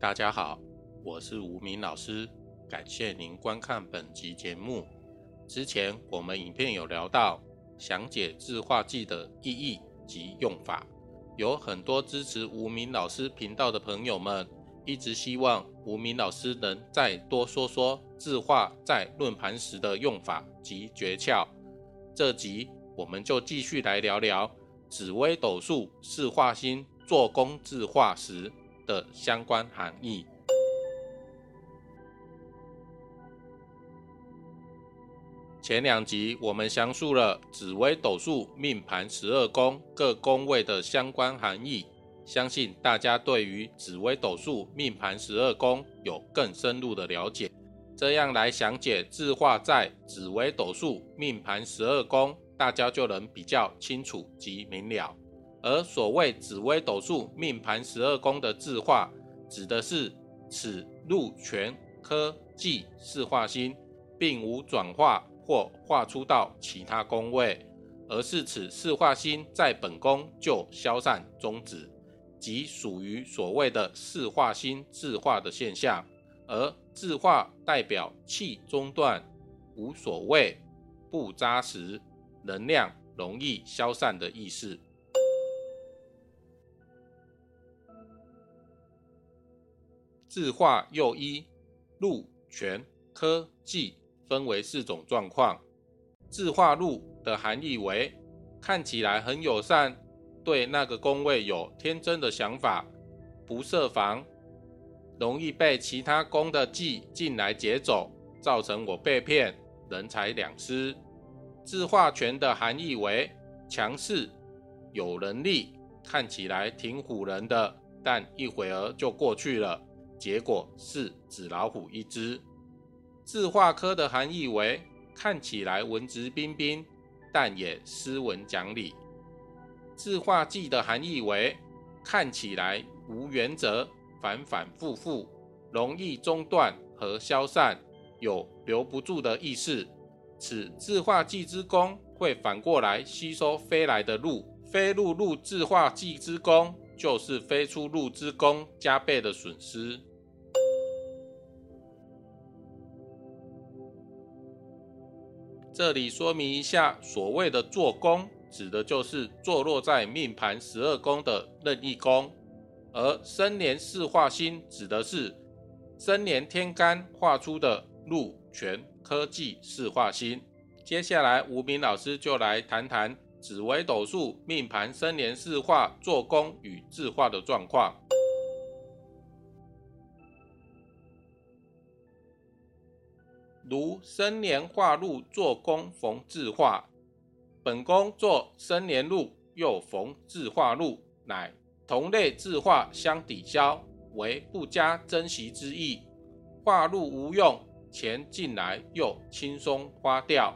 大家好，我是吴明老师，感谢您观看本集节目。之前我们影片有聊到详解字画记的意义及用法，有很多支持吴明老师频道的朋友们，一直希望吴明老师能再多说说字画在论盘时的用法及诀窍。这集我们就继续来聊聊紫微斗数四画星做工字画时的相关含义。前两集我们详述了紫微斗数命盘十二宫各宫位的相关含义，相信大家对于紫微斗数命盘十二宫有更深入的了解。这样来详解字画在紫微斗数命盘十二宫，大家就能比较清楚及明了。而所谓紫微斗数命盘十二宫的字画，指的是此禄全科忌四化星，并无转化或化出到其他宫位，而是此四化星在本宫就消散终止，即属于所谓的四化星自化的现象。而字画代表气中断、无所谓、不扎实、能量容易消散的意思。字画又一禄权科技分为四种状况。字画禄的含义为看起来很友善，对那个宫位有天真的想法，不设防。容易被其他宫的忌进来劫走，造成我被骗，人财两失。字画权的含义为强势、有能力，看起来挺唬人的，但一会儿就过去了，结果是纸老虎一只。字画科的含义为看起来文质彬彬，但也斯文讲理。字画忌的含义为看起来无原则。反反复复，容易中断和消散，有留不住的意思。此字化忌之功会反过来吸收飞来的路，飞入路自化忌之功，就是飞出路之功加倍的损失。这里说明一下，所谓的坐宫，指的就是坐落在命盘十二宫的任意宫。而生年四化星指的是生年天干化出的禄全科技四化星。接下来，吴明老师就来谈谈紫微斗数命盘生年四化做工与字化的状况。如生年化禄做工逢字画，本宫做生年禄又逢字画禄，乃。同类字画相抵消，为不加珍惜之意。化禄无用，钱进来又轻松花掉。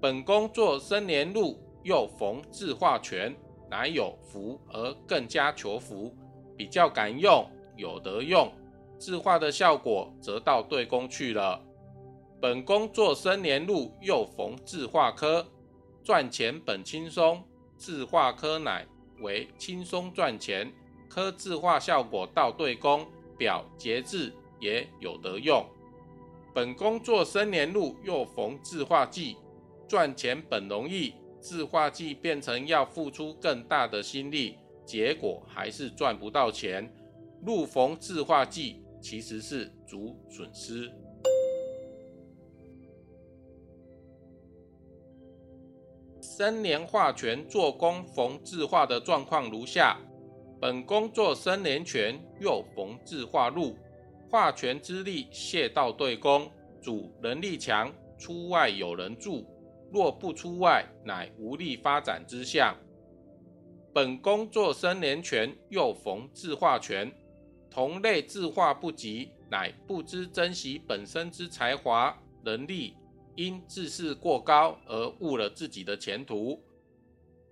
本宫做生年禄，又逢字画权，乃有福而更加求福，比较敢用，有得用。字画的效果则到对宫去了。本宫作生年禄，又逢字画科，赚钱本轻松，字画科乃。为轻松赚钱，科字画效果到对宫，表节制也有得用。本宫做生年禄又逢字画忌，赚钱本容易，字画忌变成要付出更大的心力，结果还是赚不到钱。禄逢字画忌其实是主损失。生年化权做工逢字画的状况如下：本宫做生年权又逢字画禄，化权之力泄到对宫，主能力强，出外有人助；若不出外，乃无力发展之象。本宫做生年权又逢字画权，同类字画不及，乃不知珍惜本身之才华能力。因自视过高而误了自己的前途。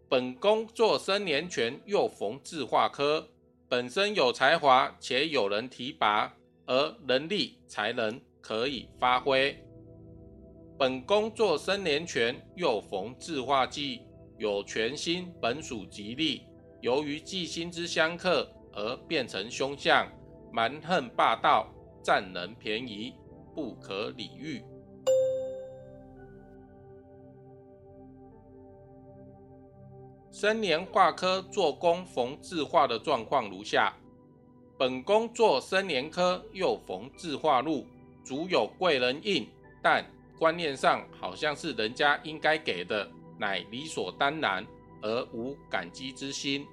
本宫做生年权又逢字画科，本身有才华且有人提拔，而能力才能可以发挥。本宫做生年权又逢字画忌，有全新本属吉利，由于忌星之相克而变成凶相，蛮横霸道，占人便宜，不可理喻。生年画科做工逢字画的状况如下：本宫做生年科又逢字画禄，主有贵人印，但观念上好像是人家应该给的，乃理所当然，而无感激之心。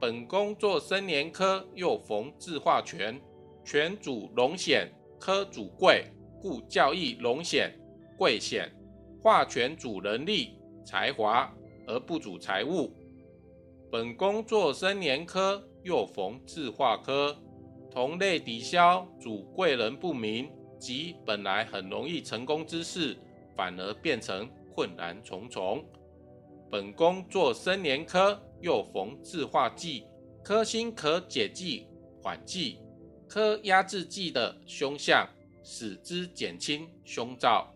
本宫做生年科又逢字画权，权主龙显，科主贵，故教义龙显贵显。画权主能力才华，而不主财物。本宫做生年科又逢字画科，同类抵消，主贵人不明，即本来很容易成功之事，反而变成困难重重。本宫做生年科。又逢自化忌，科星可解忌缓忌，科压制忌的凶相，使之减轻凶兆。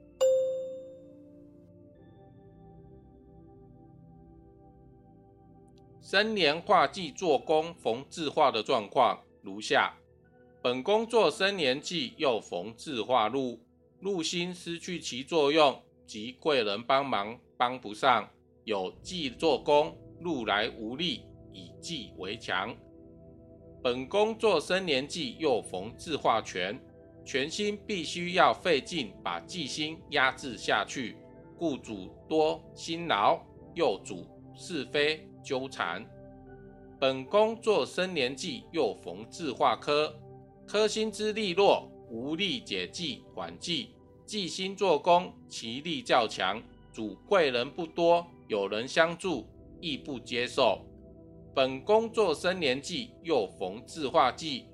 生年化忌做工逢自化的状况如下：本宫做生年忌又逢自化禄，禄星失去其作用，及贵人帮忙帮不上，有忌做工。禄来无力，以忌为强。本宫做生年忌，又逢自化权，全心必须要费劲把忌星压制下去，故主多辛劳，又主是非纠缠。本宫做生年忌，又逢字化科，科星之力弱，无力解忌缓忌，忌星做工，其力较强，主贵人不多，有人相助。亦不接受。本宫做生年忌，又逢字化忌，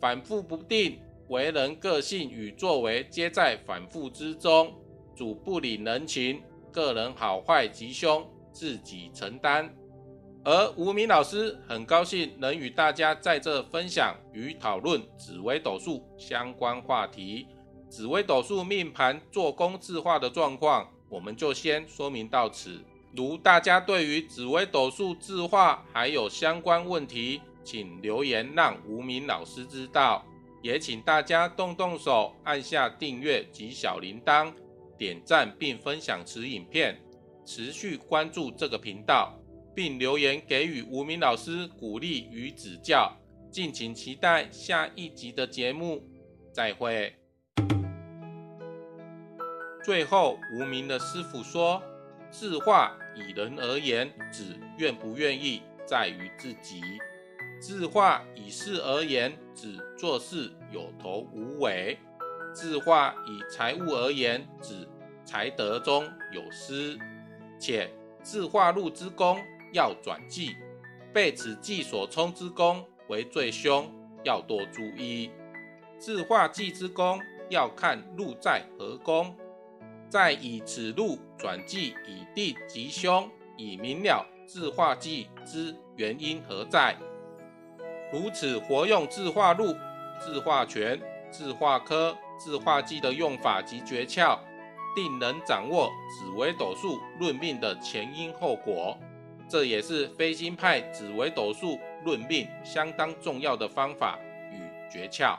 反复不定，为人个性与作为皆在反复之中。主不领人情，个人好坏吉凶自己承担。而无名老师很高兴能与大家在这分享与讨论紫微斗数相关话题。紫微斗数命盘做工字化的状况，我们就先说明到此。如大家对于紫微斗数字画还有相关问题，请留言让无名老师知道。也请大家动动手按下订阅及小铃铛，点赞并分享此影片，持续关注这个频道，并留言给予无名老师鼓励与指教。敬请期待下一集的节目，再会。最后，无名的师傅说。字画以人而言，指愿不愿意，在于自己；字画以事而言，指做事有头无尾；字画以财物而言，指财德中有失。且字画禄之功要转忌，被此忌所冲之功为最凶，要多注意。字画忌之功要看禄在何宫。再以此路转记以定吉凶，以明了字画记之原因何在。如此活用字画路、字画权、字画科、字画记的用法及诀窍，定能掌握紫微斗数论命的前因后果。这也是飞星派紫微斗数论命相当重要的方法与诀窍。